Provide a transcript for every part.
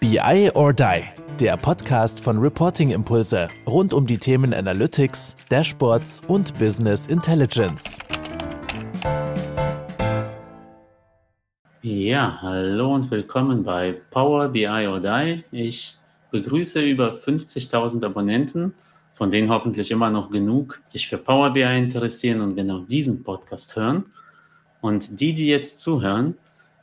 BI or Die, der Podcast von Reporting Impulse rund um die Themen Analytics, Dashboards und Business Intelligence. Ja, hallo und willkommen bei Power BI or Die. Ich begrüße über 50.000 Abonnenten, von denen hoffentlich immer noch genug sich für Power BI interessieren und genau diesen Podcast hören. Und die, die jetzt zuhören,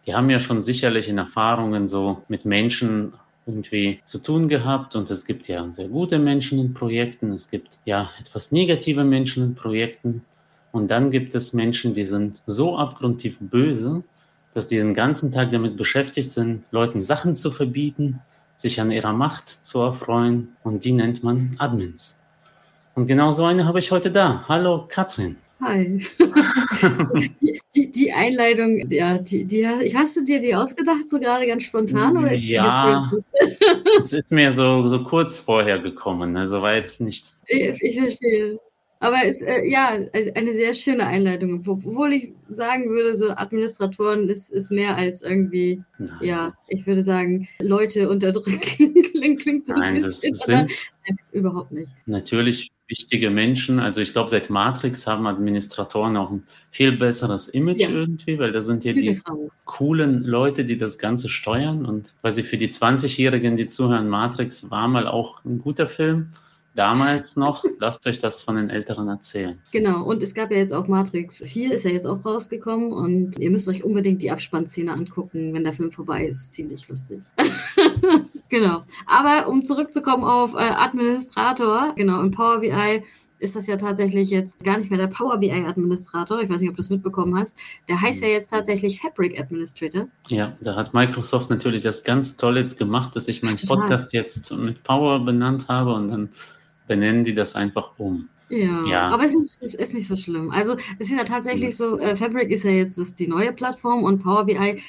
die haben ja schon sicherlich in Erfahrungen so mit Menschen irgendwie zu tun gehabt und es gibt ja sehr gute Menschen in Projekten, es gibt ja etwas negative Menschen in Projekten und dann gibt es Menschen, die sind so abgrundtief böse, dass die den ganzen Tag damit beschäftigt sind, Leuten Sachen zu verbieten, sich an ihrer Macht zu erfreuen und die nennt man Admins. Und genau so eine habe ich heute da. Hallo Katrin. Hi. die, die, Einleitung, ja, die, die, hast du dir die ausgedacht, so gerade ganz spontan? Oder ist ja, es ist mir so, so kurz vorher gekommen, also war jetzt nicht. Ich, ich verstehe. Aber es äh, ja also eine sehr schöne Einleitung, obwohl ich sagen würde, so Administratoren ist, ist mehr als irgendwie, Nein, ja, ich würde sagen, Leute unterdrücken klingt, klingt so Nein, ein bisschen. Das sind Nein, überhaupt nicht. Natürlich wichtige Menschen. Also ich glaube, seit Matrix haben Administratoren auch ein viel besseres Image ja. irgendwie, weil da sind ja die coolen Leute, die das Ganze steuern. Und quasi für die 20-Jährigen, die zuhören, Matrix war mal auch ein guter Film. Damals noch, lasst euch das von den Älteren erzählen. Genau, und es gab ja jetzt auch Matrix 4, ist ja jetzt auch rausgekommen und ihr müsst euch unbedingt die Abspannszene angucken, wenn der Film vorbei ist. Ziemlich lustig. Genau. Aber um zurückzukommen auf äh, Administrator, genau, im Power BI ist das ja tatsächlich jetzt gar nicht mehr der Power BI Administrator. Ich weiß nicht, ob du es mitbekommen hast. Der heißt ja jetzt tatsächlich Fabric Administrator. Ja, da hat Microsoft natürlich das ganz toll jetzt gemacht, dass ich meinen Podcast jetzt mit Power benannt habe und dann benennen die das einfach um. Ja, ja, aber es ist, es ist nicht so schlimm. Also es ist ja tatsächlich so, äh, Fabric ist ja jetzt ist die neue Plattform und Power BI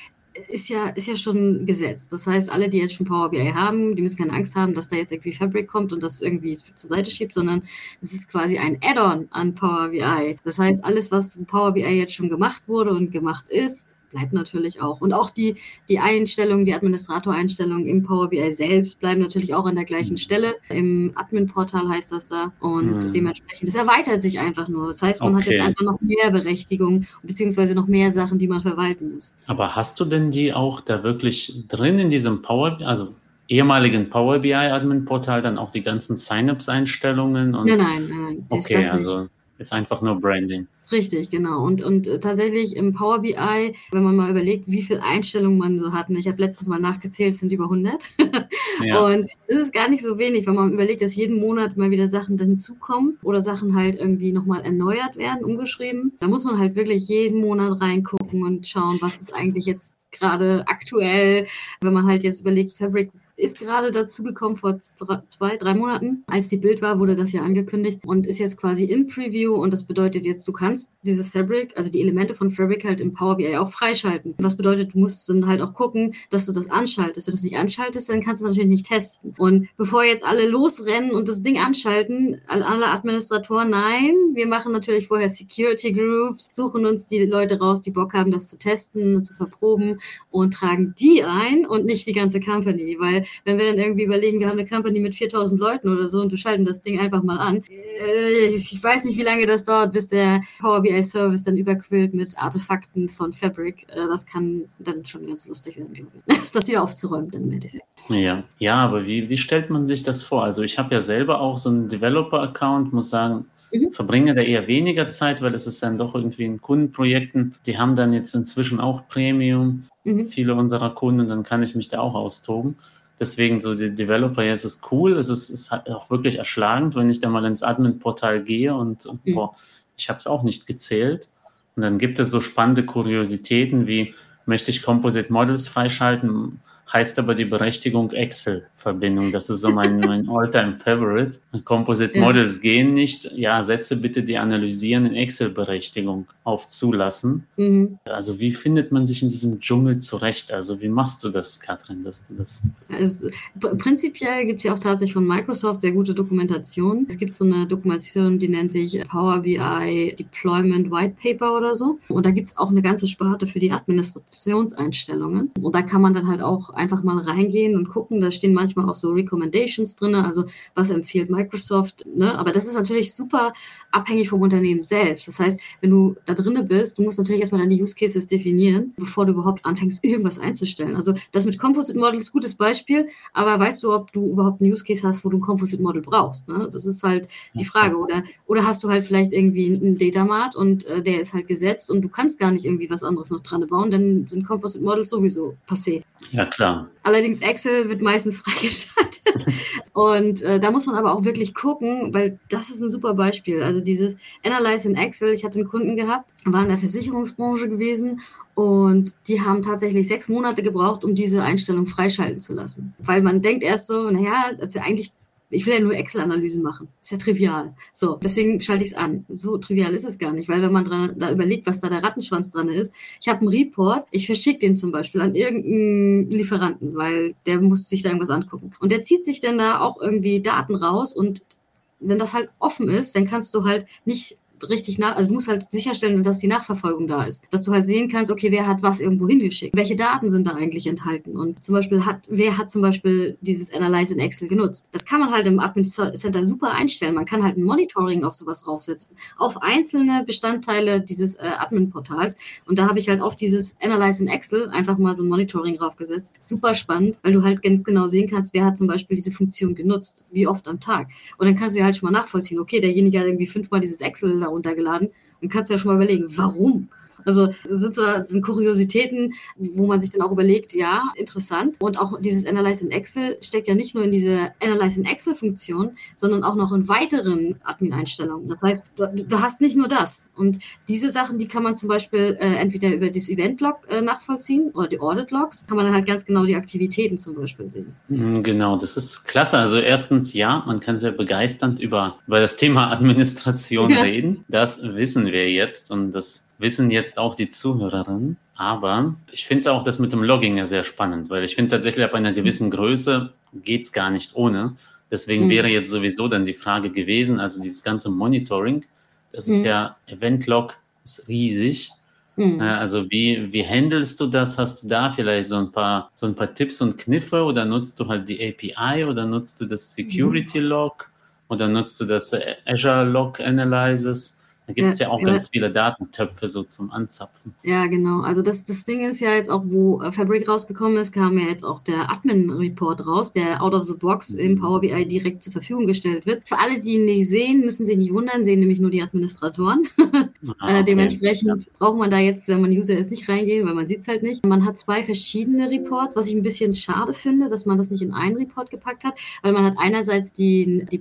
ist ja, ist ja schon gesetzt. Das heißt, alle, die jetzt schon Power BI haben, die müssen keine Angst haben, dass da jetzt irgendwie Fabric kommt und das irgendwie zur Seite schiebt, sondern es ist quasi ein Add-on an Power BI. Das heißt, alles, was von Power BI jetzt schon gemacht wurde und gemacht ist, bleibt natürlich auch. Und auch die, die Einstellungen, die Administratoreinstellungen im Power BI selbst bleiben natürlich auch an der gleichen mhm. Stelle. Im Admin-Portal heißt das da. Und mhm. dementsprechend, das erweitert sich einfach nur. Das heißt, man okay. hat jetzt einfach noch mehr Berechtigung, beziehungsweise noch mehr Sachen, die man verwalten muss. Aber hast du denn die auch da wirklich drin in diesem Power, also ehemaligen Power BI Admin Portal dann auch die ganzen Sign-ups-Einstellungen? Nein, nein, nein. Okay, also ist einfach nur Branding. Richtig, genau. Und, und äh, tatsächlich im Power BI, wenn man mal überlegt, wie viele Einstellungen man so hat, und ich habe letztens mal nachgezählt, es sind über 100. ja. Und es ist gar nicht so wenig, wenn man überlegt, dass jeden Monat mal wieder Sachen hinzukommen oder Sachen halt irgendwie nochmal erneuert werden, umgeschrieben. Da muss man halt wirklich jeden Monat reingucken und schauen, was ist eigentlich jetzt gerade aktuell. Wenn man halt jetzt überlegt, Fabric ist gerade dazu gekommen vor zwei, drei Monaten. Als die Bild war, wurde das ja angekündigt und ist jetzt quasi in Preview und das bedeutet jetzt, du kannst dieses Fabric, also die Elemente von Fabric halt im Power BI auch freischalten. Was bedeutet, du musst dann halt auch gucken, dass du das anschaltest. Wenn du das nicht anschaltest, dann kannst du es natürlich nicht testen. Und bevor jetzt alle losrennen und das Ding anschalten, alle Administratoren, nein, wir machen natürlich vorher Security Groups, suchen uns die Leute raus, die Bock haben, das zu testen und zu verproben und tragen die ein und nicht die ganze Company, weil wenn wir dann irgendwie überlegen, wir haben eine Company mit 4000 Leuten oder so und wir schalten das Ding einfach mal an. Äh, ich weiß nicht, wie lange das dauert, bis der Power BI Service dann überquillt mit Artefakten von Fabric. Äh, das kann dann schon ganz lustig werden, das wieder aufzuräumen dann im Endeffekt. Ja, ja aber wie, wie stellt man sich das vor? Also ich habe ja selber auch so einen Developer-Account, muss sagen, Mhm. verbringe da eher weniger Zeit, weil es ist dann doch irgendwie in Kundenprojekten, die haben dann jetzt inzwischen auch Premium, mhm. viele unserer Kunden, dann kann ich mich da auch austoben. Deswegen so die Developer, ja, es ist cool, es ist, ist auch wirklich erschlagend, wenn ich da mal ins Admin-Portal gehe und, und mhm. boah, ich habe es auch nicht gezählt. Und dann gibt es so spannende Kuriositäten wie, möchte ich Composite Models freischalten? Heißt aber die Berechtigung Excel-Verbindung. Das ist so mein, mein All-Time-Favorite. Composite. Models gehen nicht. Ja, setze bitte die analysierenden Excel-Berechtigung auf Zulassen. Mhm. Also wie findet man sich in diesem Dschungel zurecht? Also wie machst du das, Katrin, dass du das... Also, prinzipiell gibt es ja auch tatsächlich von Microsoft sehr gute Dokumentation. Es gibt so eine Dokumentation, die nennt sich Power BI Deployment White Paper oder so. Und da gibt es auch eine ganze Sparte für die Administrationseinstellungen. Und da kann man dann halt auch einfach mal reingehen und gucken. Da stehen manchmal auch so Recommendations drin, also was empfiehlt Microsoft. Ne? Aber das ist natürlich super abhängig vom Unternehmen selbst. Das heißt, wenn du da drinne bist, du musst natürlich erstmal deine Use Cases definieren, bevor du überhaupt anfängst, irgendwas einzustellen. Also das mit Composite Model ist ein gutes Beispiel, aber weißt du, ob du überhaupt einen Use Case hast, wo du ein Composite Model brauchst? Ne? Das ist halt die Frage. Oder, oder hast du halt vielleicht irgendwie einen Datamart und äh, der ist halt gesetzt und du kannst gar nicht irgendwie was anderes noch dran bauen, dann sind Composite Models sowieso passé. Ja, klar. Allerdings Excel wird meistens freigeschaltet. und äh, da muss man aber auch wirklich gucken, weil das ist ein super Beispiel. Also dieses Analyze in Excel, ich hatte einen Kunden gehabt, war in der Versicherungsbranche gewesen und die haben tatsächlich sechs Monate gebraucht, um diese Einstellung freischalten zu lassen. Weil man denkt erst so, naja, das ist ja eigentlich ich will ja nur Excel-Analysen machen. Ist ja trivial. So, deswegen schalte ich es an. So trivial ist es gar nicht, weil wenn man dran, da überlegt, was da der Rattenschwanz dran ist, ich habe einen Report, ich verschicke den zum Beispiel an irgendeinen Lieferanten, weil der muss sich da irgendwas angucken. Und der zieht sich dann da auch irgendwie Daten raus und wenn das halt offen ist, dann kannst du halt nicht richtig nach, also du musst halt sicherstellen, dass die Nachverfolgung da ist. Dass du halt sehen kannst, okay, wer hat was irgendwo hingeschickt? Welche Daten sind da eigentlich enthalten? Und zum Beispiel hat, wer hat zum Beispiel dieses Analyze in Excel genutzt? Das kann man halt im Admin Center super einstellen. Man kann halt ein Monitoring auf sowas draufsetzen. Auf einzelne Bestandteile dieses äh, Admin-Portals. Und da habe ich halt auf dieses Analyze in Excel einfach mal so ein Monitoring draufgesetzt. Super spannend, weil du halt ganz genau sehen kannst, wer hat zum Beispiel diese Funktion genutzt, wie oft am Tag. Und dann kannst du halt schon mal nachvollziehen, okay, derjenige hat irgendwie fünfmal dieses Excel runtergeladen. Dann kannst ja schon mal überlegen, warum? Also sind da Kuriositäten, wo man sich dann auch überlegt, ja, interessant. Und auch dieses Analyze in Excel steckt ja nicht nur in diese Analyze in Excel-Funktion, sondern auch noch in weiteren Admin-Einstellungen. Das heißt, du, du, hast nicht nur das. Und diese Sachen, die kann man zum Beispiel äh, entweder über das Event-Log äh, nachvollziehen oder die Audit-Logs, kann man dann halt ganz genau die Aktivitäten zum Beispiel sehen. Mhm, genau, das ist klasse. Also erstens, ja, man kann sehr begeisternd über, über das Thema Administration ja. reden. Das wissen wir jetzt und das wissen jetzt auch die Zuhörerinnen. Aber ich finde auch das mit dem Logging ja sehr spannend, weil ich finde tatsächlich ab einer gewissen Größe geht es gar nicht ohne. Deswegen mhm. wäre jetzt sowieso dann die Frage gewesen, also dieses ganze Monitoring, das mhm. ist ja, Event-Log ist riesig. Mhm. Also wie, wie handelst du das? Hast du da vielleicht so ein paar, so ein paar Tipps und Kniffe oder nutzt du halt die API oder nutzt du das Security Log oder nutzt du das Azure Log Analysis? Da gibt es ja, ja, auch ganz viele Datentöpfe so zum Anzapfen. Ja, genau. Also das, das Ding ist ja jetzt auch, wo äh, Fabric rausgekommen ist, kam ja jetzt auch der Admin-Report raus, der out of the box mhm. im Power BI direkt zur Verfügung gestellt wird. Für alle, die ihn nicht sehen, müssen sich nicht wundern, sehen nämlich nur die Administratoren. Ah, äh, okay. Dementsprechend ja. braucht man da jetzt, wenn man User ist, nicht reingehen, weil man sieht es halt nicht. Man hat zwei verschiedene Reports, was ich ein bisschen schade finde, dass man das nicht in einen Report gepackt hat, weil man hat einerseits die, die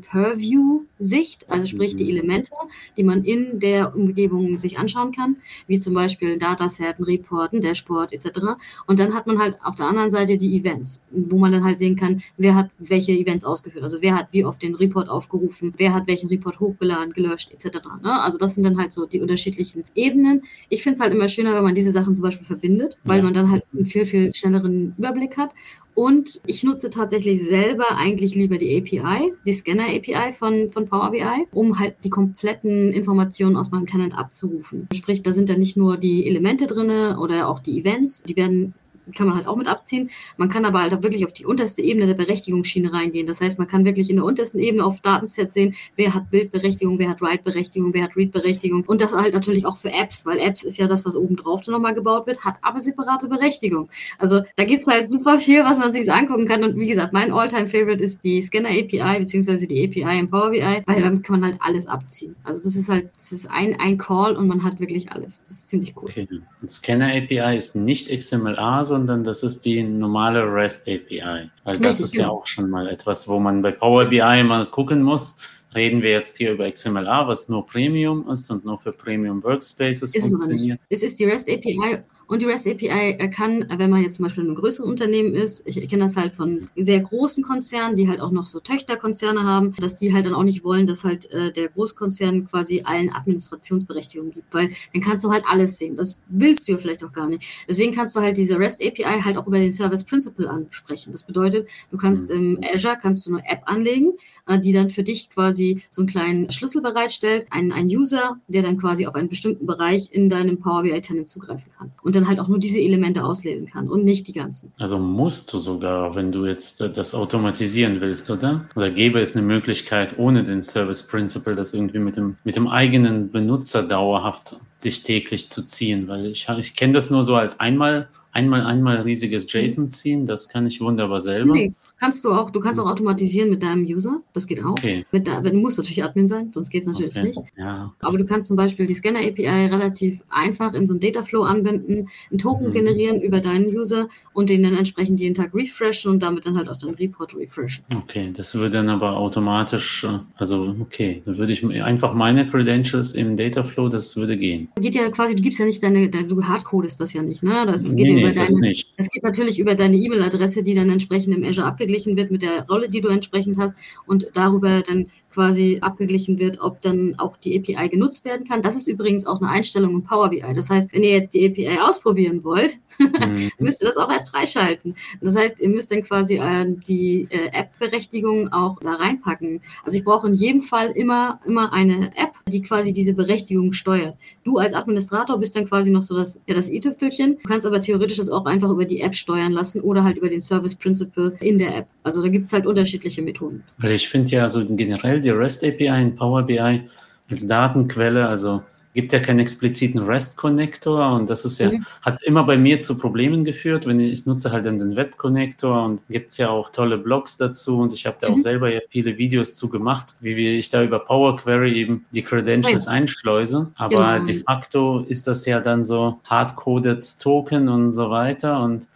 Purview-Sicht, also sprich die mhm. Elemente, die man in der Umgebung sich anschauen kann, wie zum Beispiel ein Dataset, ein Report, ein Dashboard etc. Und dann hat man halt auf der anderen Seite die Events, wo man dann halt sehen kann, wer hat welche Events ausgeführt, also wer hat wie oft den Report aufgerufen, wer hat welchen Report hochgeladen, gelöscht etc. Ne? Also das sind dann halt so die unterschiedlichen Ebenen. Ich finde es halt immer schöner, wenn man diese Sachen zum Beispiel verbindet, weil man dann halt einen viel, viel schnelleren Überblick hat und ich nutze tatsächlich selber eigentlich lieber die API, die Scanner-API von, von Power BI, um halt die kompletten Informationen aus meinem Tenant abzurufen. Sprich, da sind dann nicht nur die Elemente drinne oder auch die Events, die werden kann man halt auch mit abziehen. Man kann aber halt auch wirklich auf die unterste Ebene der Berechtigungsschiene reingehen. Das heißt, man kann wirklich in der untersten Ebene auf Datensets sehen, wer hat Bildberechtigung, wer hat Write-Berechtigung, wer hat Read-Berechtigung. Und das halt natürlich auch für Apps, weil Apps ist ja das, was oben drauf dann nochmal gebaut wird, hat aber separate Berechtigung. Also da gibt's halt super viel, was man sich so angucken kann. Und wie gesagt, mein All-Time-Favorite ist die Scanner-API, beziehungsweise die API im Power BI, weil damit kann man halt alles abziehen. Also das ist halt, das ist ein, ein Call und man hat wirklich alles. Das ist ziemlich cool. Okay. Scanner-API ist nicht XMLA, sondern sondern das ist die normale REST API. Weil das ist ja auch schon mal etwas, wo man bei Power BI mal gucken muss. Reden wir jetzt hier über XMLA, was nur Premium ist und nur für Premium Workspaces ist funktioniert? Es, es ist die REST API und die REST API kann, wenn man jetzt zum Beispiel in einem größeren Unternehmen ist, ich, ich kenne das halt von sehr großen Konzernen, die halt auch noch so Töchterkonzerne haben, dass die halt dann auch nicht wollen, dass halt äh, der Großkonzern quasi allen Administrationsberechtigungen gibt, weil dann kannst du halt alles sehen. Das willst du ja vielleicht auch gar nicht. Deswegen kannst du halt diese REST API halt auch über den Service Principle ansprechen. Das bedeutet, du kannst mhm. im Azure kannst du eine App anlegen, äh, die dann für dich quasi so einen kleinen Schlüssel bereitstellt, einen, einen User, der dann quasi auf einen bestimmten Bereich in deinem Power BI Tenant zugreifen kann. Und dann halt auch nur diese Elemente auslesen kann und nicht die ganzen. Also musst du sogar, wenn du jetzt das automatisieren willst, oder? Oder gäbe es eine Möglichkeit, ohne den Service Principle, das irgendwie mit dem, mit dem eigenen Benutzer dauerhaft sich täglich zu ziehen? Weil ich, ich kenne das nur so als einmal einmal einmal riesiges JSON ziehen, das kann ich wunderbar selber. Nee, kannst du auch, du kannst auch automatisieren mit deinem User, das geht auch. Okay. Mit der, du musst natürlich Admin sein, sonst geht es natürlich okay. nicht. Ja. Aber du kannst zum Beispiel die Scanner-API relativ einfach in so einen Dataflow anwenden, einen Token mhm. generieren über deinen User und den dann entsprechend jeden Tag refreshen und damit dann halt auch deinen Report refreshen. Okay, das würde dann aber automatisch, äh, also okay, dann würde ich einfach meine Credentials im Dataflow, das würde gehen. Geht ja quasi, du gibst ja nicht deine, du hardcodest das ja nicht, ne? Das, das geht nee, ja über nee, deine, das geht natürlich über deine E-Mail-Adresse, die dann entsprechend im Azure abgeglichen wird mit der Rolle, die du entsprechend hast und darüber dann quasi abgeglichen wird, ob dann auch die API genutzt werden kann. Das ist übrigens auch eine Einstellung in Power BI. Das heißt, wenn ihr jetzt die API ausprobieren wollt, mhm. müsst ihr das auch erst freischalten. Das heißt, ihr müsst dann quasi äh, die äh, App-Berechtigung auch da reinpacken. Also ich brauche in jedem Fall immer, immer eine App, die quasi diese Berechtigung steuert. Du als Administrator bist dann quasi noch so das, ja, das i-Tüpfelchen. Du kannst aber theoretisch das auch einfach über die App steuern lassen oder halt über den Service Principle in der App. Also da gibt es halt unterschiedliche Methoden. Weil ich finde ja so generell die REST API in Power BI als Datenquelle, also gibt ja keinen expliziten REST-Connector und das ist ja, mhm. hat immer bei mir zu Problemen geführt, wenn ich, ich nutze halt dann den Web-Connector und gibt es ja auch tolle Blogs dazu und ich habe da mhm. auch selber ja viele Videos zu gemacht, wie ich da über Power Query eben die Credentials einschleuse. Aber genau. de facto ist das ja dann so hardcoded Token und so weiter und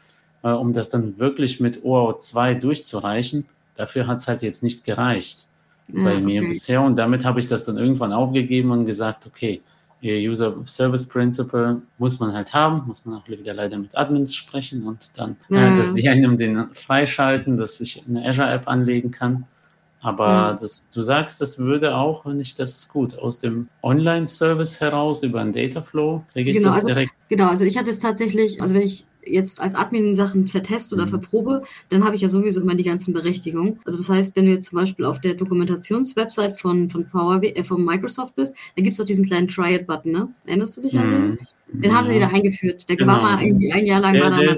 äh, um das dann wirklich mit OAuth 2 durchzureichen, dafür hat es halt jetzt nicht gereicht bei okay. mir bisher. Und damit habe ich das dann irgendwann aufgegeben und gesagt, okay, User Service Principle muss man halt haben, muss man auch wieder leider mit Admins sprechen und dann, ja. äh, dass die einem den freischalten, dass ich eine Azure-App anlegen kann. Aber ja. das, du sagst, das würde auch, wenn ich das gut aus dem Online-Service heraus über einen Dataflow kriege ich genau, das also, direkt. Genau, also ich hatte es tatsächlich, also wenn ich jetzt als Admin Sachen verteste oder mhm. verprobe, dann habe ich ja sowieso immer die ganzen Berechtigungen. Also das heißt, wenn du jetzt zum Beispiel auf der Dokumentationswebsite von, von Power, äh, von Microsoft bist, da gibt es doch diesen kleinen Try-It-Button, ne? Erinnerst du dich mhm. an den? Den haben sie wieder eingeführt. Der genau. war mal ein, ein Jahr lang der, war da mal.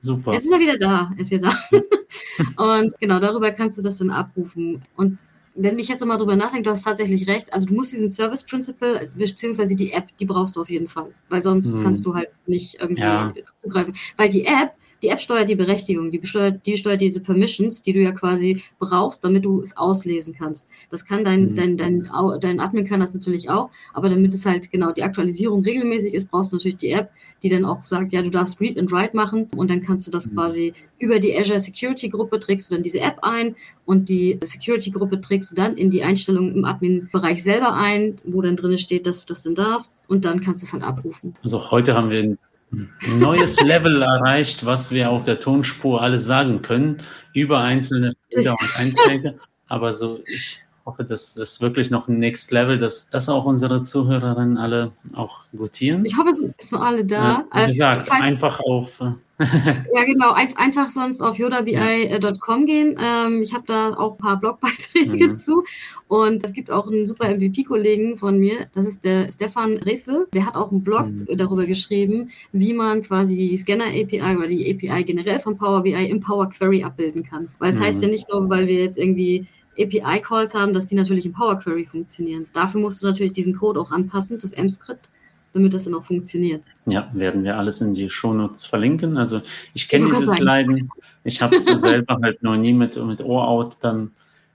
Super. Jetzt ist er wieder da. Ist wieder da. und genau, darüber kannst du das dann abrufen. Und wenn ich jetzt nochmal drüber nachdenke, du hast tatsächlich recht. Also du musst diesen Service Principle, beziehungsweise die App, die brauchst du auf jeden Fall. Weil sonst hm. kannst du halt nicht irgendwie ja. zugreifen. Weil die App, die App steuert die Berechtigung, die, steuert, die steuert diese Permissions, die du ja quasi brauchst, damit du es auslesen kannst. Das kann dein, mhm. dein, dein, dein Admin kann das natürlich auch, aber damit es halt genau die Aktualisierung regelmäßig ist, brauchst du natürlich die App, die dann auch sagt, ja, du darfst Read and Write machen und dann kannst du das mhm. quasi über die Azure Security Gruppe trägst du dann diese App ein und die Security Gruppe trägst du dann in die Einstellungen im Admin-Bereich selber ein, wo dann drin steht, dass du das denn darfst und dann kannst du es halt abrufen. Also heute haben wir ein neues Level erreicht, was wir auf der Tonspur alles sagen können über einzelne Bilder und Einträge. Aber so, ich hoffe, dass das wirklich noch ein Next Level, dass das auch unsere Zuhörerinnen alle auch gutieren. Ich hoffe, es sind alle da. Äh, wie gesagt, Falls, einfach auf. Äh, ja, genau, ein, einfach sonst auf yodabi.com gehen. Ähm, ich habe da auch ein paar Blogbeiträge mhm. zu. Und es gibt auch einen super MVP-Kollegen von mir, das ist der Stefan Ressel. Der hat auch einen Blog mhm. darüber geschrieben, wie man quasi die Scanner-API oder die API generell von Power BI im Power Query abbilden kann. Weil es mhm. heißt ja nicht nur, weil wir jetzt irgendwie API-Calls haben, dass die natürlich in Power Query funktionieren. Dafür musst du natürlich diesen Code auch anpassen, das M-Skript, damit das dann auch funktioniert. Ja, werden wir alles in die Shownotes verlinken. Also ich kenne dieses sein. Leiden. Ich habe es selber halt noch nie mit, mit OAuth dann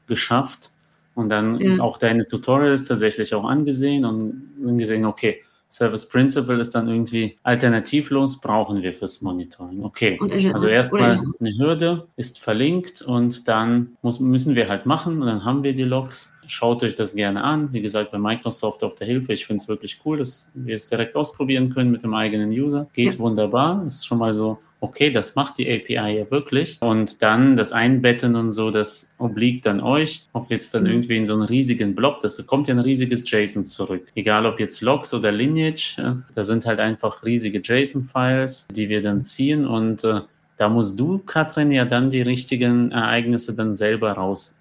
geschafft. Und dann ja. auch deine Tutorials tatsächlich auch angesehen und gesehen, okay, Service Principle ist dann irgendwie alternativlos, brauchen wir fürs Monitoring. Okay, also erstmal eine Hürde ist verlinkt und dann muss, müssen wir halt machen und dann haben wir die Logs. Schaut euch das gerne an. Wie gesagt, bei Microsoft auf der Hilfe, ich finde es wirklich cool, dass wir es direkt ausprobieren können mit dem eigenen User. Geht ja. wunderbar. Ist schon mal so okay, das macht die API ja wirklich. Und dann das Einbetten und so, das obliegt dann euch. Ob jetzt dann mhm. irgendwie in so einen riesigen Blob, das kommt ja ein riesiges JSON zurück. Egal ob jetzt Logs oder Lineage, da sind halt einfach riesige JSON-Files, die wir dann ziehen und äh, da musst du, Katrin, ja dann die richtigen Ereignisse dann selber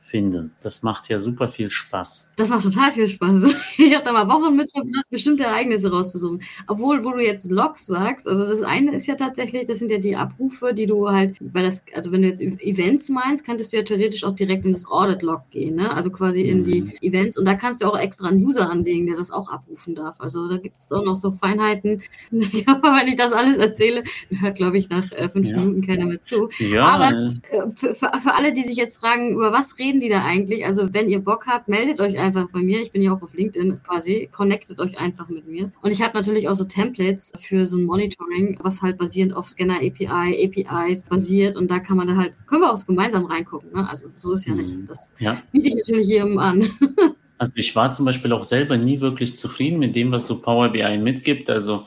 rausfinden. Das macht ja super viel Spaß. Das macht total viel Spaß. Ich habe da mal Wochen mit verbracht, bestimmte Ereignisse rauszusuchen. Obwohl, wo du jetzt Logs sagst, also das eine ist ja tatsächlich, das sind ja die Abrufe, die du halt, weil das, also wenn du jetzt Events meinst, könntest du ja theoretisch auch direkt in das Audit-Log gehen, ne? Also quasi in die mhm. Events und da kannst du auch extra einen User anlegen, der das auch abrufen darf. Also da gibt es auch noch so Feinheiten. Aber wenn ich das alles erzähle, hört, glaube ich, nach äh, fünf ja. Minuten keiner mehr zu. Ja. Aber äh, für, für, für alle, die sich jetzt fragen, über was reden die da eigentlich? Also wenn ihr Bock habt, meldet euch einfach bei mir. Ich bin ja auch auf LinkedIn quasi. Connectet euch einfach mit mir. Und ich habe natürlich auch so Templates für so ein Monitoring, was halt basierend auf Scanner API, APIs basiert. Und da kann man dann halt, können wir auch gemeinsam reingucken. Ne? Also so ist ja nicht. Mhm. Das ja. biete ich natürlich jedem an. Also ich war zum Beispiel auch selber nie wirklich zufrieden mit dem, was so Power BI mitgibt. Also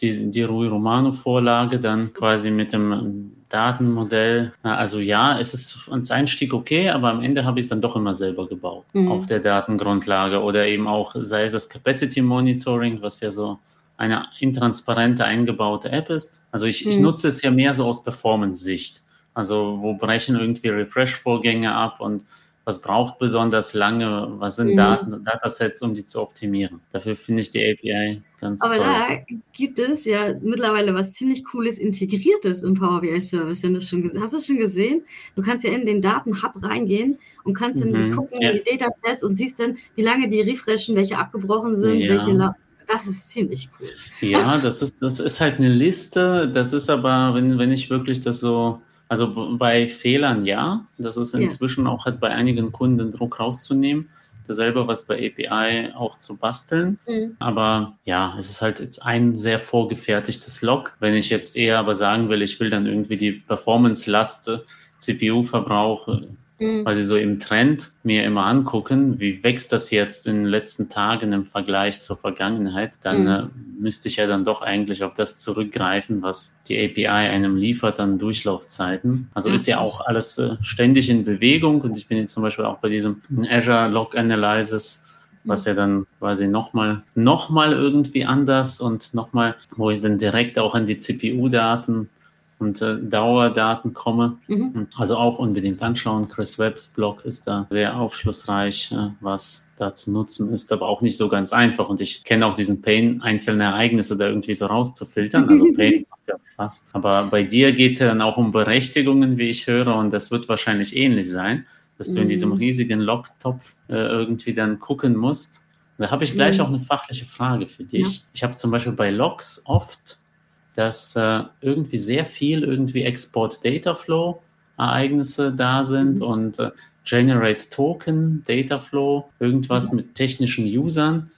die, die Rui Romano Vorlage dann quasi mit dem Datenmodell. Also ja, es ist als Einstieg okay, aber am Ende habe ich es dann doch immer selber gebaut mhm. auf der Datengrundlage oder eben auch, sei es das Capacity Monitoring, was ja so eine intransparente eingebaute App ist. Also ich, mhm. ich nutze es ja mehr so aus Performance-Sicht. Also wo brechen irgendwie Refresh-Vorgänge ab und was braucht besonders lange, was sind mhm. Daten, Datasets, um die zu optimieren. Dafür finde ich die API ganz Aber toll. da gibt es ja mittlerweile was ziemlich Cooles Integriertes im Power BI Service, wenn du schon gesehen hast. du es schon gesehen? Du kannst ja in den Datenhub reingehen und kannst dann mhm. gucken, ja. die Datasets und siehst dann, wie lange die refreshen, welche abgebrochen sind, ja. welche das ist ziemlich cool. Ja, das ist, das ist halt eine Liste. Das ist aber, wenn, wenn ich wirklich das so also bei Fehlern ja. Das ist inzwischen ja. auch halt bei einigen Kunden Druck rauszunehmen. Dasselbe was bei API auch zu basteln. Mhm. Aber ja, es ist halt jetzt ein sehr vorgefertigtes Log. Wenn ich jetzt eher aber sagen will, ich will dann irgendwie die Performance-Last, CPU-Verbrauch mhm. quasi so im Trend mir immer angucken, wie wächst das jetzt in den letzten Tagen im Vergleich zur Vergangenheit, dann mhm. äh, müsste ich ja dann doch eigentlich auf das zurückgreifen, was die API einem liefert an Durchlaufzeiten. Also mhm. ist ja auch alles äh, ständig in Bewegung und ich bin jetzt zum Beispiel auch bei diesem Azure Log Analysis was ja dann quasi nochmal noch mal irgendwie anders und nochmal, wo ich dann direkt auch an die CPU-Daten und äh, Dauerdaten komme. Mhm. Also auch unbedingt anschauen. Chris Webbs Blog ist da sehr aufschlussreich, äh, was da zu nutzen ist, aber auch nicht so ganz einfach. Und ich kenne auch diesen Pain, einzelne Ereignisse da irgendwie so rauszufiltern. Also Pain macht ja Spaß. Aber bei dir geht es ja dann auch um Berechtigungen, wie ich höre, und das wird wahrscheinlich ähnlich sein, dass du in diesem mhm. riesigen Logtopf äh, irgendwie dann gucken musst. Da habe ich gleich mhm. auch eine fachliche Frage für dich. Ja. Ich habe zum Beispiel bei Logs oft dass äh, irgendwie sehr viel irgendwie Export Data Flow Ereignisse da sind mhm. und äh, Generate Token Data Flow, irgendwas mhm. mit technischen Usern,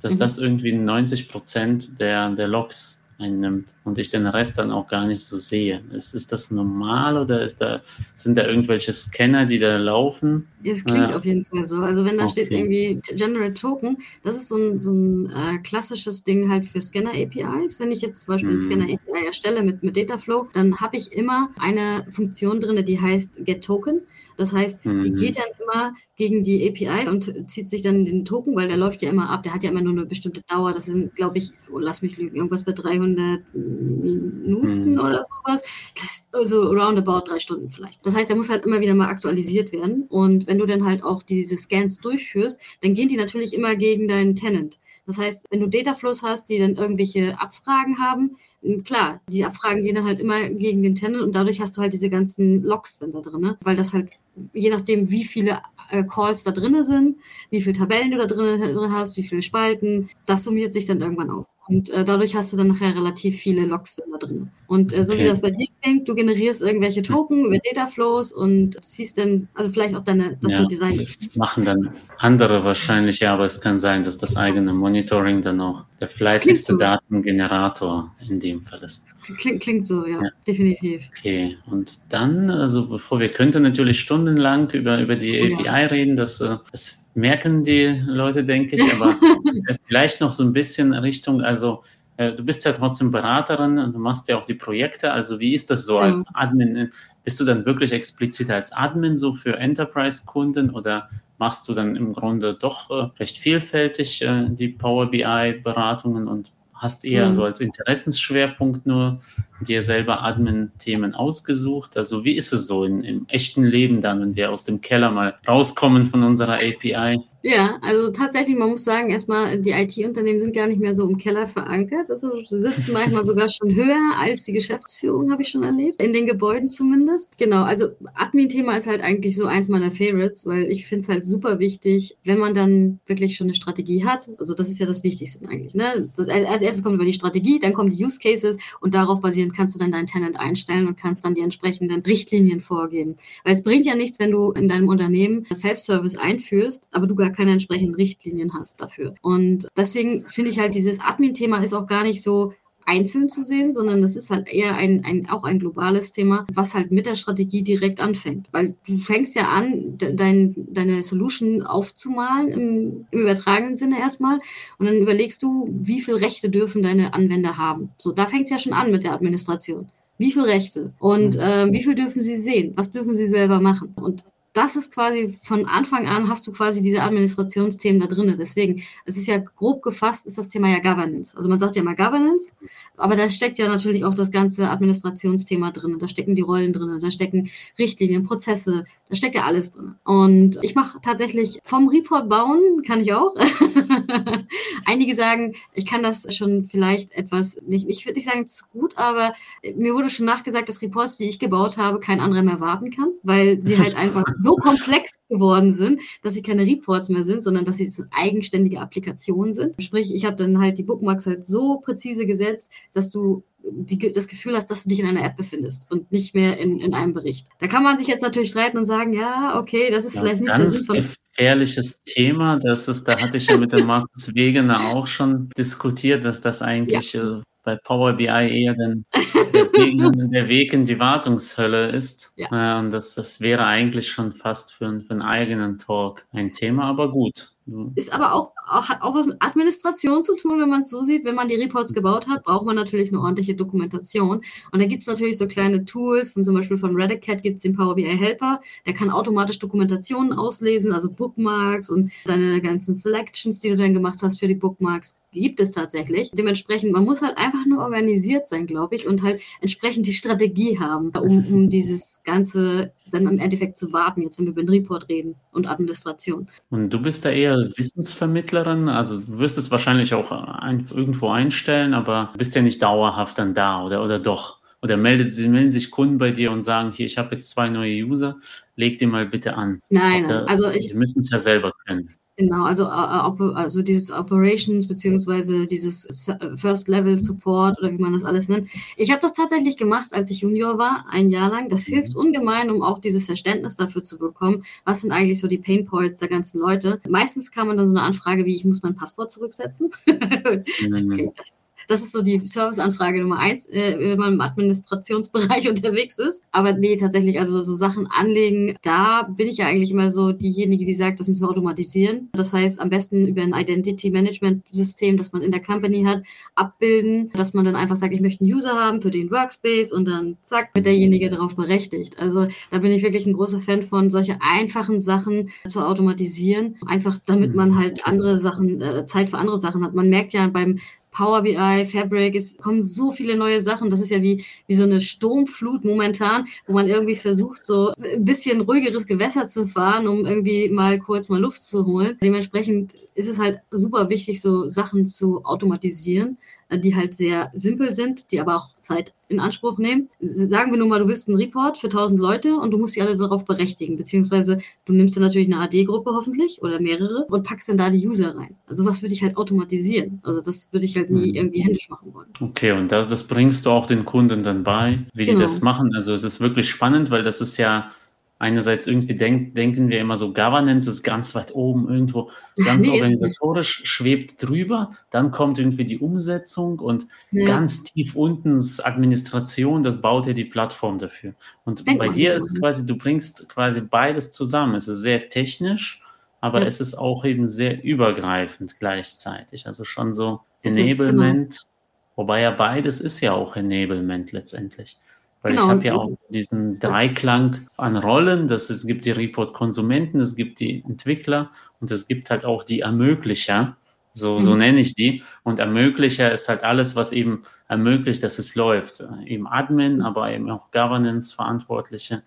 dass mhm. das irgendwie 90 Prozent der, der Logs einnimmt und ich den Rest dann auch gar nicht so sehe. Ist, ist das normal oder ist da, sind da irgendwelche Scanner, die da laufen? Es klingt ja. auf jeden Fall so. Also wenn da okay. steht irgendwie Generate Token, das ist so ein, so ein äh, klassisches Ding halt für Scanner-APIs. Wenn ich jetzt zum Beispiel mhm. Scanner-API erstelle mit, mit Dataflow, dann habe ich immer eine Funktion drin, die heißt Get Token. Das heißt, mhm. die geht dann immer gegen die API und zieht sich dann den Token, weil der läuft ja immer ab. Der hat ja immer nur eine bestimmte Dauer. Das sind, glaube ich, oh, lass mich lügen, irgendwas bei 300 Minuten mhm. oder sowas. Das also roundabout drei Stunden vielleicht. Das heißt, der muss halt immer wieder mal aktualisiert werden. Und wenn du dann halt auch diese Scans durchführst, dann gehen die natürlich immer gegen deinen Tenant. Das heißt, wenn du Dataflows hast, die dann irgendwelche Abfragen haben, klar, die Abfragen gehen dann halt immer gegen den Tenant und dadurch hast du halt diese ganzen Logs dann da drin, ne? weil das halt je nachdem, wie viele äh, Calls da drin sind, wie viele Tabellen du da drin, drin hast, wie viele Spalten, das summiert sich dann irgendwann auf. Und äh, dadurch hast du dann nachher relativ viele Logs da drin. Und äh, so okay. wie das bei dir klingt, du generierst irgendwelche hm. Token über Dataflows und ziehst dann, also vielleicht auch deine, das ja, mit deinen. Das machen dann andere wahrscheinlich, ja, aber es kann sein, dass das eigene Monitoring dann auch der fleißigste. Datengenerator in dem Fall ist. Klingt, klingt so, ja, ja, definitiv. Okay, und dann, also bevor wir könnten natürlich stundenlang über, über die oh, API ja. reden, das, äh, das merken die Leute, denke ich, aber vielleicht noch so ein bisschen Richtung, also äh, du bist ja trotzdem Beraterin und du machst ja auch die Projekte. Also wie ist das so ja. als Admin? Bist du dann wirklich explizit als Admin so für Enterprise-Kunden oder machst du dann im Grunde doch äh, recht vielfältig äh, die Power BI-Beratungen und hast eher mhm. so als Interessensschwerpunkt nur dir selber Admin-Themen ausgesucht? Also wie ist es so in, im echten Leben dann, wenn wir aus dem Keller mal rauskommen von unserer API? Ja, also tatsächlich, man muss sagen, erstmal, die IT-Unternehmen sind gar nicht mehr so im Keller verankert. Also sie sitzen manchmal sogar schon höher als die Geschäftsführung, habe ich schon erlebt, in den Gebäuden zumindest. Genau, also Admin-Thema ist halt eigentlich so eins meiner Favorites, weil ich finde es halt super wichtig, wenn man dann wirklich schon eine Strategie hat. Also das ist ja das Wichtigste eigentlich. Ne? Das, als erstes kommt über die Strategie, dann kommen die Use Cases und darauf basierend kannst du dann deinen Tenant einstellen und kannst dann die entsprechenden Richtlinien vorgeben. Weil es bringt ja nichts, wenn du in deinem Unternehmen Self-Service einführst, aber du gar keine entsprechenden Richtlinien hast dafür. Und deswegen finde ich halt, dieses Admin-Thema ist auch gar nicht so einzeln zu sehen, sondern das ist halt eher ein, ein, auch ein globales Thema, was halt mit der Strategie direkt anfängt. Weil du fängst ja an, de, dein, deine Solution aufzumalen im, im übertragenen Sinne erstmal und dann überlegst du, wie viele Rechte dürfen deine Anwender haben. So, da fängt es ja schon an mit der Administration. Wie viele Rechte? Und äh, wie viel dürfen sie sehen? Was dürfen sie selber machen? Und das ist quasi von Anfang an hast du quasi diese Administrationsthemen da drin. Deswegen, es ist ja grob gefasst, ist das Thema ja Governance. Also man sagt ja mal Governance, aber da steckt ja natürlich auch das ganze Administrationsthema drin. Da stecken die Rollen drin, da stecken Richtlinien, Prozesse, da steckt ja alles drin. Und ich mache tatsächlich vom Report bauen, kann ich auch. Einige sagen, ich kann das schon vielleicht etwas, nicht, ich würde nicht sagen zu gut, aber mir wurde schon nachgesagt, dass Reports, die ich gebaut habe, kein anderer mehr warten kann, weil sie halt einfach so komplex geworden sind, dass sie keine Reports mehr sind, sondern dass sie eigenständige Applikationen sind. Sprich, ich habe dann halt die Bookmarks halt so präzise gesetzt, dass du die, das Gefühl hast, dass du dich in einer App befindest und nicht mehr in, in einem Bericht. Da kann man sich jetzt natürlich streiten und sagen, ja, okay, das ist ja, vielleicht nicht so sinnvoll. Gefährliches Thema, das ist, da hatte ich ja mit dem Markus Wegener auch schon diskutiert, dass das eigentlich ja. Bei Power BI eher den, der, Weg, der, Weg, in die Wartungshölle ist. Ja. Äh, und das, das wäre eigentlich schon fast für, für einen eigenen Talk ein Thema, aber gut. Ist aber auch, hat auch was mit Administration zu tun, wenn man es so sieht. Wenn man die Reports gebaut hat, braucht man natürlich eine ordentliche Dokumentation. Und da gibt es natürlich so kleine Tools, von zum Beispiel von Redicat gibt es den Power BI Helper, der kann automatisch Dokumentationen auslesen, also Bookmarks und deine ganzen Selections, die du dann gemacht hast für die Bookmarks, gibt es tatsächlich. Dementsprechend, man muss halt einfach nur organisiert sein, glaube ich, und halt entsprechend die Strategie haben, um, um dieses ganze dann im Endeffekt zu warten, jetzt wenn wir über den Report reden und Administration. Und du bist da eher Wissensvermittlerin, also du wirst es wahrscheinlich auch ein, irgendwo einstellen, aber bist ja nicht dauerhaft dann da oder, oder doch? Oder meldet, melden sich Kunden bei dir und sagen, hier, ich habe jetzt zwei neue User, leg die mal bitte an. Nein, der, also ich. Wir müssen es ja selber können. Genau, also, äh, also dieses Operations beziehungsweise dieses First Level Support oder wie man das alles nennt. Ich habe das tatsächlich gemacht, als ich Junior war, ein Jahr lang. Das mhm. hilft ungemein, um auch dieses Verständnis dafür zu bekommen, was sind eigentlich so die Pain Points der ganzen Leute. Meistens kam man dann so eine Anfrage wie, ich muss mein Passwort zurücksetzen. mhm. okay, das das ist so die Serviceanfrage Nummer eins, äh, wenn man im Administrationsbereich unterwegs ist. Aber nee, tatsächlich, also so Sachen anlegen, da bin ich ja eigentlich immer so diejenige, die sagt, das müssen wir automatisieren. Das heißt, am besten über ein Identity Management System, das man in der Company hat, abbilden, dass man dann einfach sagt, ich möchte einen User haben für den Workspace und dann zack, wird derjenige darauf berechtigt. Also da bin ich wirklich ein großer Fan von, solche einfachen Sachen zu automatisieren. Einfach damit man halt andere Sachen, äh, Zeit für andere Sachen hat. Man merkt ja beim Power BI, Fabric, es kommen so viele neue Sachen. Das ist ja wie, wie so eine Sturmflut momentan, wo man irgendwie versucht, so ein bisschen ruhigeres Gewässer zu fahren, um irgendwie mal kurz mal Luft zu holen. Dementsprechend ist es halt super wichtig, so Sachen zu automatisieren die halt sehr simpel sind, die aber auch Zeit in Anspruch nehmen. Sagen wir nur mal, du willst einen Report für 1000 Leute und du musst sie alle darauf berechtigen, beziehungsweise du nimmst dann natürlich eine AD-Gruppe hoffentlich oder mehrere und packst dann da die User rein. Also was würde ich halt automatisieren? Also das würde ich halt nie mhm. irgendwie händisch machen wollen. Okay, und das, das bringst du auch den Kunden dann bei, wie genau. die das machen. Also es ist wirklich spannend, weil das ist ja einerseits irgendwie denk, denken wir immer so, Governance ist ganz weit oben irgendwo, ganz nee, organisatorisch, schwebt drüber, dann kommt irgendwie die Umsetzung und ja. ganz tief unten ist Administration, das baut ja die Plattform dafür. Und Denk bei dir ist quasi, du bringst quasi beides zusammen. Es ist sehr technisch, aber ja. es ist auch eben sehr übergreifend gleichzeitig. Also schon so Enablement, genau. wobei ja beides ist ja auch Enablement letztendlich. Weil genau, ich habe ja auch diesen Dreiklang an Rollen, dass es gibt die Report-Konsumenten, es gibt die Entwickler und es gibt halt auch die Ermöglicher. So, mhm. so nenne ich die. Und Ermöglicher ist halt alles, was eben ermöglicht, dass es läuft. Eben Admin, mhm. aber eben auch Governance-Verantwortliche,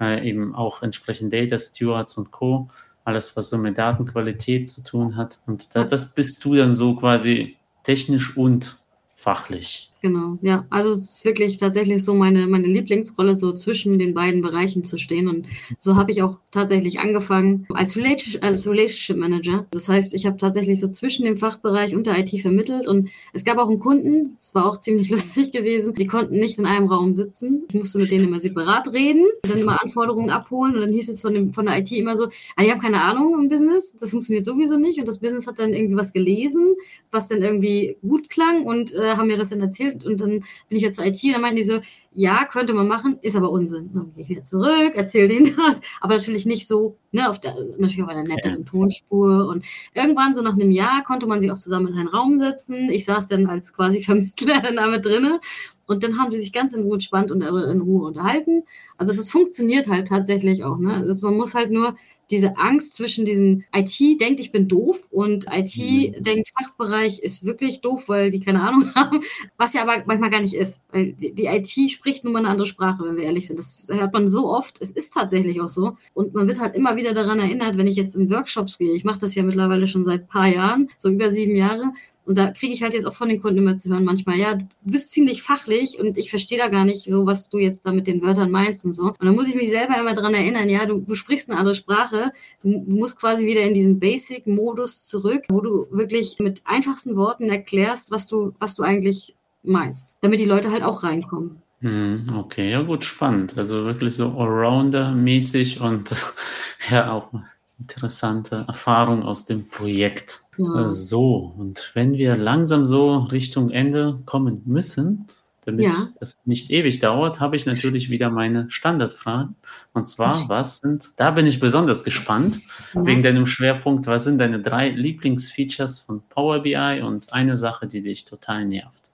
äh, eben auch entsprechend Data Stewards und Co. Alles, was so mit Datenqualität zu tun hat. Und da, das bist du dann so quasi technisch und fachlich. Genau, ja. Also es ist wirklich tatsächlich so meine, meine Lieblingsrolle, so zwischen den beiden Bereichen zu stehen. Und so habe ich auch tatsächlich angefangen als, Relation, als Relationship Manager. Das heißt, ich habe tatsächlich so zwischen dem Fachbereich und der IT vermittelt. Und es gab auch einen Kunden, das war auch ziemlich lustig gewesen, die konnten nicht in einem Raum sitzen. Ich musste mit denen immer separat reden, dann immer Anforderungen abholen. Und dann hieß es von, dem, von der IT immer so, ah, die haben keine Ahnung im Business, das funktioniert sowieso nicht. Und das Business hat dann irgendwie was gelesen, was dann irgendwie gut klang und äh, haben mir das dann erzählt erzählt und dann bin ich jetzt zur IT und dann meinten die so, ja, könnte man machen, ist aber Unsinn. Dann gehe ich wieder zurück, erzähle denen das, aber natürlich nicht so, ne, auf der, natürlich auf einer netteren Tonspur und irgendwann so nach einem Jahr konnte man sich auch zusammen in einen Raum setzen. Ich saß dann als quasi Vermittler dann damit drinne und dann haben die sich ganz in Ruhe entspannt und in Ruhe unterhalten. Also das funktioniert halt tatsächlich auch, ne? Das, man muss halt nur diese Angst zwischen diesen IT denkt, ich bin doof und IT mhm. denkt, Fachbereich ist wirklich doof, weil die keine Ahnung haben, was ja aber manchmal gar nicht ist. Weil die, die IT spricht nun mal eine andere Sprache, wenn wir ehrlich sind. Das hört man so oft. Es ist tatsächlich auch so. Und man wird halt immer wieder daran erinnert, wenn ich jetzt in Workshops gehe. Ich mache das ja mittlerweile schon seit ein paar Jahren, so über sieben Jahre. Und da kriege ich halt jetzt auch von den Kunden immer zu hören, manchmal, ja, du bist ziemlich fachlich und ich verstehe da gar nicht so, was du jetzt da mit den Wörtern meinst und so. Und dann muss ich mich selber immer dran erinnern, ja, du, du sprichst eine andere Sprache, du, du musst quasi wieder in diesen Basic-Modus zurück, wo du wirklich mit einfachsten Worten erklärst, was du, was du eigentlich meinst, damit die Leute halt auch reinkommen. Hm, okay, ja gut, spannend. Also wirklich so Allrounder-mäßig und ja auch interessante Erfahrung aus dem Projekt. Ja. So, und wenn wir langsam so Richtung Ende kommen müssen, damit ja. es nicht ewig dauert, habe ich natürlich wieder meine Standardfragen. Und zwar, was sind, da bin ich besonders gespannt, ja. wegen deinem Schwerpunkt, was sind deine drei Lieblingsfeatures von Power BI und eine Sache, die dich total nervt?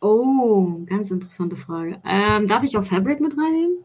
Oh, ganz interessante Frage. Ähm, darf ich auch Fabric mit reinnehmen?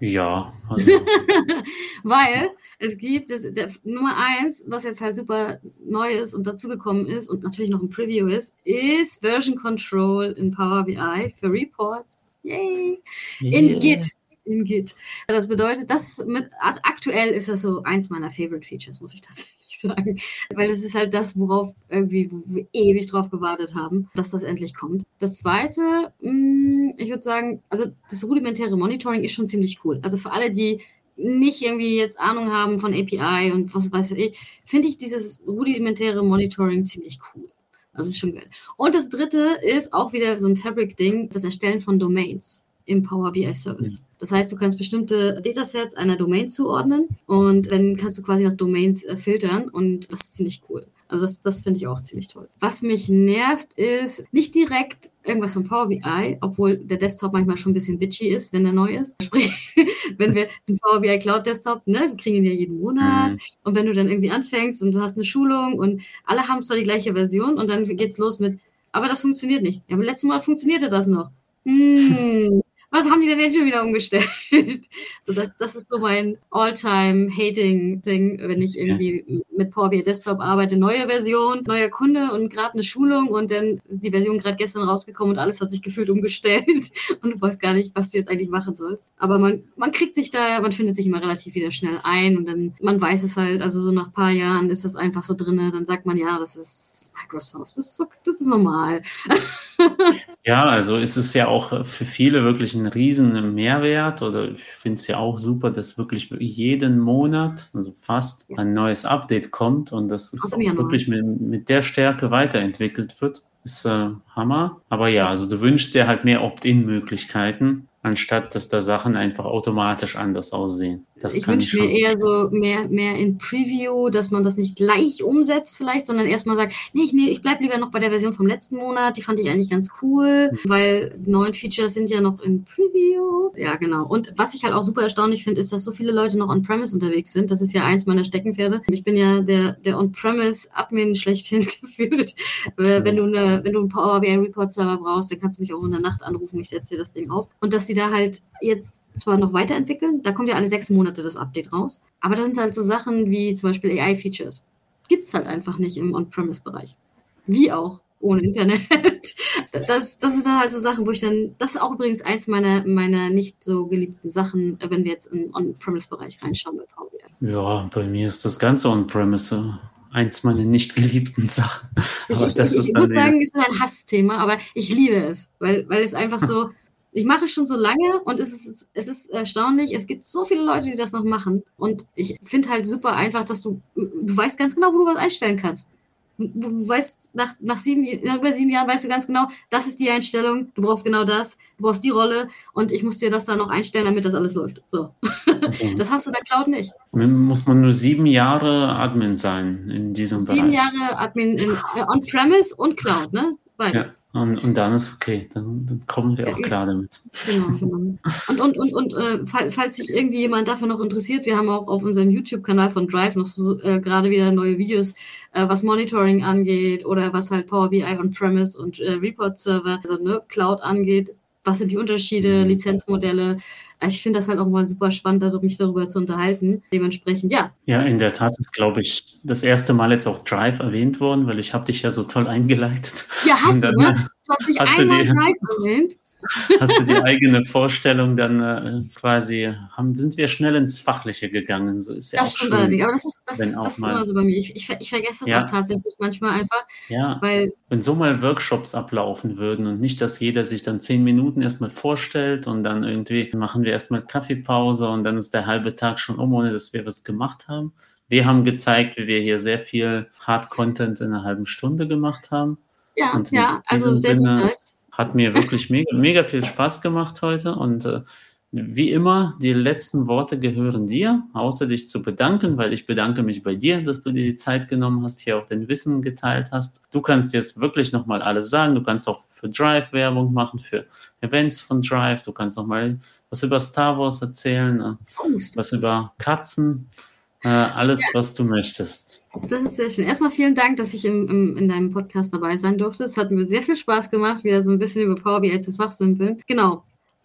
Ja. Also. Weil es gibt das, der, Nummer eins, was jetzt halt super neu ist und dazugekommen ist und natürlich noch ein Preview ist, ist Version Control in Power BI für Reports. Yay! In yeah. Git. In Git. Das bedeutet, das mit, aktuell ist das so eins meiner Favorite Features, muss ich tatsächlich sagen. Weil das ist halt das, worauf irgendwie wir ewig drauf gewartet haben, dass das endlich kommt. Das zweite, mm, ich würde sagen, also das rudimentäre Monitoring ist schon ziemlich cool. Also für alle, die nicht irgendwie jetzt Ahnung haben von API und was weiß ich, finde ich dieses rudimentäre Monitoring ziemlich cool. Das ist schon geil. Und das dritte ist auch wieder so ein Fabric-Ding, das Erstellen von Domains im Power BI Service. Das heißt, du kannst bestimmte Datasets einer Domain zuordnen und dann kannst du quasi nach Domains äh, filtern und das ist ziemlich cool. Also das, das finde ich auch ziemlich toll. Was mich nervt, ist nicht direkt irgendwas von Power BI, obwohl der Desktop manchmal schon ein bisschen witchy ist, wenn der neu ist. Sprich, wenn wir den Power BI Cloud Desktop, ne, wir kriegen ihn ja jeden Monat. Mhm. Und wenn du dann irgendwie anfängst und du hast eine Schulung und alle haben zwar die gleiche Version und dann geht's los mit, aber das funktioniert nicht. Ja, aber letztes Mal funktionierte das noch. Hm, was haben die denn jetzt schon wieder umgestellt? so, das, das ist so mein All-Time-Hating-Ding, wenn ich irgendwie ja. mit Power BI Desktop arbeite. Neue Version, neuer Kunde und gerade eine Schulung und dann ist die Version gerade gestern rausgekommen und alles hat sich gefühlt umgestellt und du weißt gar nicht, was du jetzt eigentlich machen sollst. Aber man, man kriegt sich da, man findet sich immer relativ wieder schnell ein und dann, man weiß es halt, also so nach ein paar Jahren ist das einfach so drinne, dann sagt man, ja, das ist Microsoft, das ist, so, das ist normal. ja, also ist es ja auch für viele wirklich ein riesen Mehrwert oder ich finde es ja auch super, dass wirklich jeden Monat, also fast, ein neues Update kommt und dass es auch wirklich mit, mit, der Stärke weiterentwickelt wird. Ist äh, Hammer. Aber ja, also du wünschst dir halt mehr Opt-in-Möglichkeiten anstatt dass da Sachen einfach automatisch anders aussehen. Das ich wünsche mir eher so mehr, mehr in Preview, dass man das nicht gleich umsetzt vielleicht, sondern erstmal sagt, nee, ich, nee, ich bleibe lieber noch bei der Version vom letzten Monat, die fand ich eigentlich ganz cool, mhm. weil neuen Features sind ja noch in Preview. Ja, genau. Und was ich halt auch super erstaunlich finde, ist, dass so viele Leute noch on-premise unterwegs sind. Das ist ja eins meiner Steckenpferde. Ich bin ja der, der on-premise-Admin schlechthin gefühlt. wenn, du eine, wenn du einen Power BI Report Server brauchst, dann kannst du mich auch in der Nacht anrufen, ich setze dir das Ding auf. Und dass sie da halt jetzt zwar noch weiterentwickeln, da kommt ja alle sechs Monate das Update raus, aber das sind halt so Sachen wie zum Beispiel AI-Features. gibt es halt einfach nicht im On-Premise-Bereich. Wie auch ohne Internet. Das, das sind dann halt so Sachen, wo ich dann, das ist auch übrigens eins meiner, meiner nicht so geliebten Sachen, wenn wir jetzt im On-Premise-Bereich reinschauen bei BI. Ja, bei mir ist das ganze On-Premise eins meiner nicht geliebten Sachen. Ich, ich, ich muss sagen, es ist ein Hassthema, aber ich liebe es, weil, weil es einfach so, ich mache es schon so lange und es ist, es ist erstaunlich, es gibt so viele Leute, die das noch machen und ich finde halt super einfach, dass du, du weißt ganz genau, wo du was einstellen kannst. Du weißt, nach, nach, sieben, nach über sieben Jahren weißt du ganz genau, das ist die Einstellung, du brauchst genau das, du brauchst die Rolle und ich muss dir das dann noch einstellen, damit das alles läuft. So. Okay. Das hast du der Cloud nicht. Muss man nur sieben Jahre Admin sein in diesem sieben Bereich? Sieben Jahre Admin in, äh, on-premise und Cloud, ne? Beides. Ja, und, und dann ist okay, dann, dann kommen wir auch klar damit. Genau, genau. Und, und, und, und äh, falls sich irgendwie jemand dafür noch interessiert, wir haben auch auf unserem YouTube-Kanal von Drive noch so, äh, gerade wieder neue Videos, äh, was Monitoring angeht oder was halt Power BI on-premise und äh, Report-Server, also ne, Cloud angeht. Was sind die Unterschiede, mhm. Lizenzmodelle? Also ich finde das halt auch mal super spannend, mich darüber zu unterhalten. Dementsprechend, ja. Ja, in der Tat ist, glaube ich, das erste Mal jetzt auch Drive erwähnt worden, weil ich habe dich ja so toll eingeleitet. Ja, hast dann, du, ne? Du hast nicht einmal Drive erwähnt. Hast du die eigene Vorstellung dann äh, quasi, haben, sind wir schnell ins Fachliche gegangen. So ist ja das stimmt allerdings, aber das ist, das, das ist immer so bei mir. Ich, ich, ich vergesse das ja. auch tatsächlich manchmal einfach. Ja, weil, wenn so mal Workshops ablaufen würden und nicht, dass jeder sich dann zehn Minuten erstmal vorstellt und dann irgendwie machen wir erstmal Kaffeepause und dann ist der halbe Tag schon um, ohne dass wir was gemacht haben. Wir haben gezeigt, wie wir hier sehr viel Hard-Content in einer halben Stunde gemacht haben. Ja, ja, also sehr Sinne, hat mir wirklich mega, mega viel Spaß gemacht heute und äh, wie immer, die letzten Worte gehören dir, außer dich zu bedanken, weil ich bedanke mich bei dir, dass du dir die Zeit genommen hast, hier auch dein Wissen geteilt hast. Du kannst jetzt wirklich nochmal alles sagen. Du kannst auch für Drive Werbung machen, für Events von Drive. Du kannst nochmal was über Star Wars erzählen, äh, oh, was über Katzen, äh, alles, was du möchtest. Das ist sehr schön. Erstmal vielen Dank, dass ich im, im, in deinem Podcast dabei sein durfte. Es hat mir sehr viel Spaß gemacht, wieder so ein bisschen über Power BI zu fachsimpeln. Genau.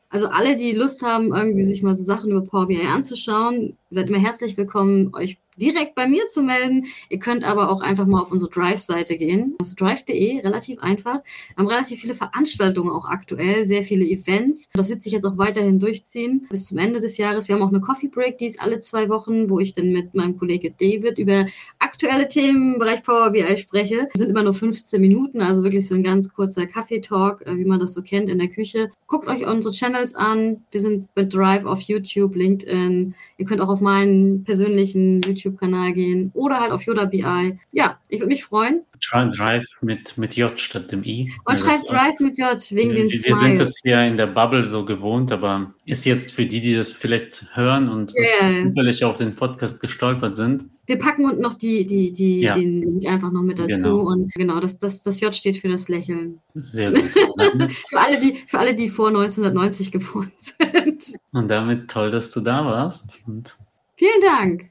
Also alle, die Lust haben, irgendwie sich mal so Sachen über Power BI anzuschauen, seid immer herzlich willkommen, euch direkt bei mir zu melden. Ihr könnt aber auch einfach mal auf unsere Drive-Seite gehen. Also drive.de, relativ einfach. Wir haben relativ viele Veranstaltungen auch aktuell, sehr viele Events. Das wird sich jetzt auch weiterhin durchziehen bis zum Ende des Jahres. Wir haben auch eine Coffee Break, die ist alle zwei Wochen, wo ich dann mit meinem Kollege David über aktuelle Themen im Bereich Power BI spreche. Das sind immer nur 15 Minuten, also wirklich so ein ganz kurzer Kaffeetalk, äh, wie man das so kennt in der Küche. Guckt euch unsere Channels an. Wir sind mit Drive auf YouTube, LinkedIn. Ihr könnt auch auf meinen persönlichen YouTube YouTube-Kanal gehen oder halt auf Yoda BI. Ja, ich würde mich freuen. Drive mit, mit J statt dem I. Und schreibt Drive mit J wegen dem Smile. Wir sind das hier in der Bubble so gewohnt, aber ist jetzt für die, die das vielleicht hören und yeah. zufällig auf den Podcast gestolpert sind. Wir packen unten noch die, die, die, ja. den Link einfach noch mit dazu. Genau. Und genau, das, das, das J steht für das Lächeln. Sehr gut. für, alle, die, für alle, die vor 1990 geboren sind. Und damit toll, dass du da warst. Und Vielen Dank.